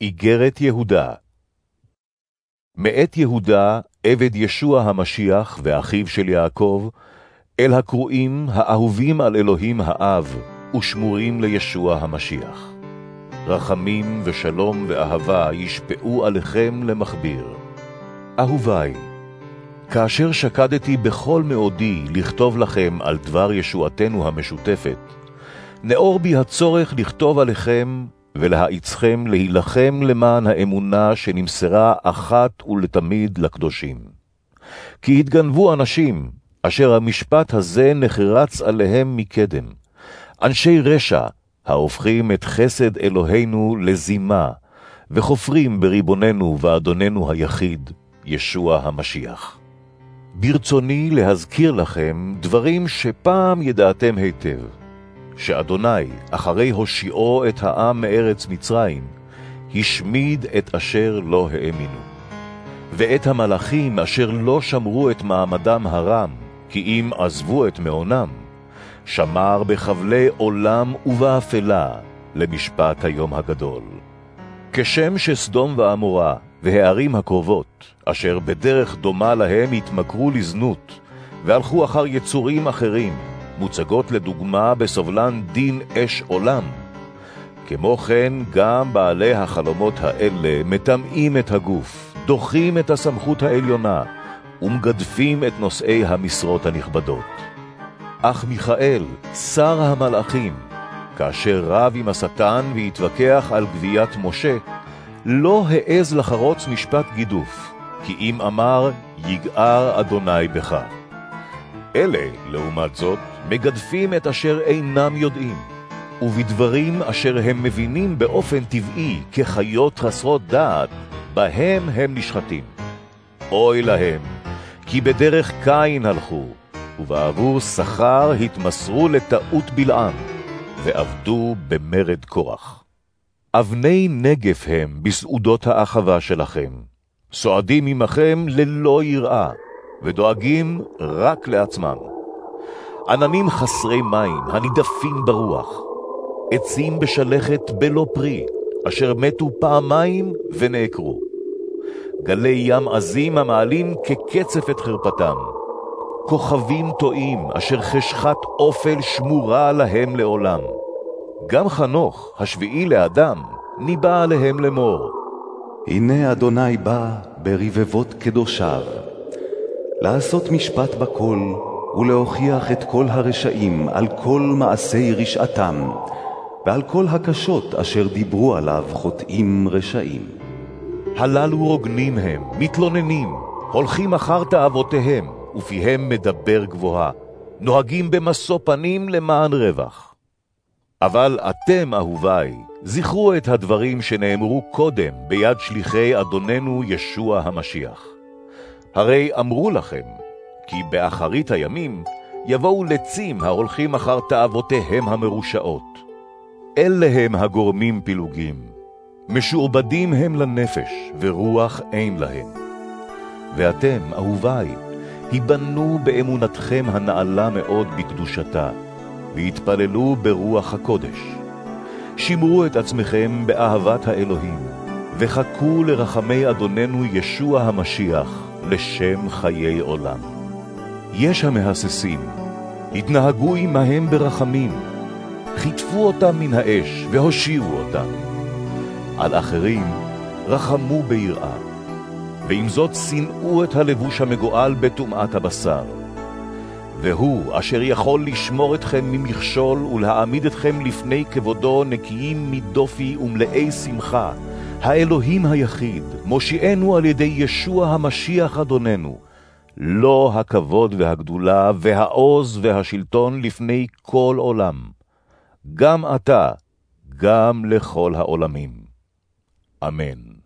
איגרת יהודה מאת יהודה, עבד ישוע המשיח ואחיו של יעקב, אל הקרואים האהובים על אלוהים האב, ושמורים לישוע המשיח. רחמים ושלום ואהבה ישפעו עליכם למכביר. אהוביי, כאשר שקדתי בכל מאודי לכתוב לכם על דבר ישועתנו המשותפת, נאור בי הצורך לכתוב עליכם ולהאיצכם להילחם למען האמונה שנמסרה אחת ולתמיד לקדושים. כי התגנבו אנשים, אשר המשפט הזה נחרץ עליהם מקדם, אנשי רשע, ההופכים את חסד אלוהינו לזימה, וחופרים בריבוננו ואדוננו היחיד, ישוע המשיח. ברצוני להזכיר לכם דברים שפעם ידעתם היטב, שאדוני, אחרי הושיעו את העם מארץ מצרים, השמיד את אשר לא האמינו. ואת המלאכים אשר לא שמרו את מעמדם הרם, כי אם עזבו את מעונם, שמר בחבלי עולם ובאפלה למשפט היום הגדול. כשם שסדום ועמורה והערים הקרובות, אשר בדרך דומה להם התמכרו לזנות, והלכו אחר יצורים אחרים, מוצגות לדוגמה בסובלן דין אש עולם. כמו כן, גם בעלי החלומות האלה מטמאים את הגוף, דוחים את הסמכות העליונה, ומגדפים את נושאי המשרות הנכבדות. אך מיכאל, שר המלאכים, כאשר רב עם השטן והתווכח על גביית משה, לא העז לחרוץ משפט גידוף, כי אם אמר, יגער אדוני בך. אלה, לעומת זאת, מגדפים את אשר אינם יודעים, ובדברים אשר הם מבינים באופן טבעי כחיות חסרות דעת, בהם הם נשחטים. אוי להם, כי בדרך קין הלכו, ובעבור שכר התמסרו לטעות בלעם, ועבדו במרד קורח. אבני נגף הם בסעודות האחווה שלכם, סועדים עמכם ללא יראה, ודואגים רק לעצמם. עננים חסרי מים, הנידפים ברוח, עצים בשלכת בלא פרי, אשר מתו פעמיים ונעקרו. גלי ים עזים המעלים כקצף את חרפתם. כוכבים טועים, אשר חשכת אופל שמורה להם לעולם. גם חנוך, השביעי לאדם, ניבא עליהם לאמור. הנה אדוני בא ברבבות קדושיו, לעשות משפט בכל, ולהוכיח את כל הרשעים על כל מעשי רשעתם, ועל כל הקשות אשר דיברו עליו חוטאים רשעים. הללו רוגנים הם, מתלוננים, הולכים אחר תאוותיהם, ופיהם מדבר גבוהה, נוהגים במשוא פנים למען רווח. אבל אתם, אהוביי, זכרו את הדברים שנאמרו קודם ביד שליחי אדוננו ישוע המשיח. הרי אמרו לכם, כי באחרית הימים יבואו לצים ההולכים אחר תאוותיהם המרושעות. אלה הם הגורמים פילוגים, משועבדים הם לנפש, ורוח אין להם. ואתם, אהוביי, היבנו באמונתכם הנעלה מאוד בקדושתה, והתפללו ברוח הקודש. שמרו את עצמכם באהבת האלוהים, וחכו לרחמי אדוננו ישוע המשיח, לשם חיי עולם. יש המהססים, התנהגו עמהם ברחמים, חיטפו אותם מן האש והושיעו אותם. על אחרים רחמו ביראה, ועם זאת שנאו את הלבוש המגואל בטומאת הבשר. והוא אשר יכול לשמור אתכם ממכשול ולהעמיד אתכם לפני כבודו נקיים מדופי ומלאי שמחה, האלוהים היחיד, מושיענו על ידי ישוע המשיח אדוננו, לא הכבוד והגדולה והעוז והשלטון לפני כל עולם, גם עתה, גם לכל העולמים. אמן.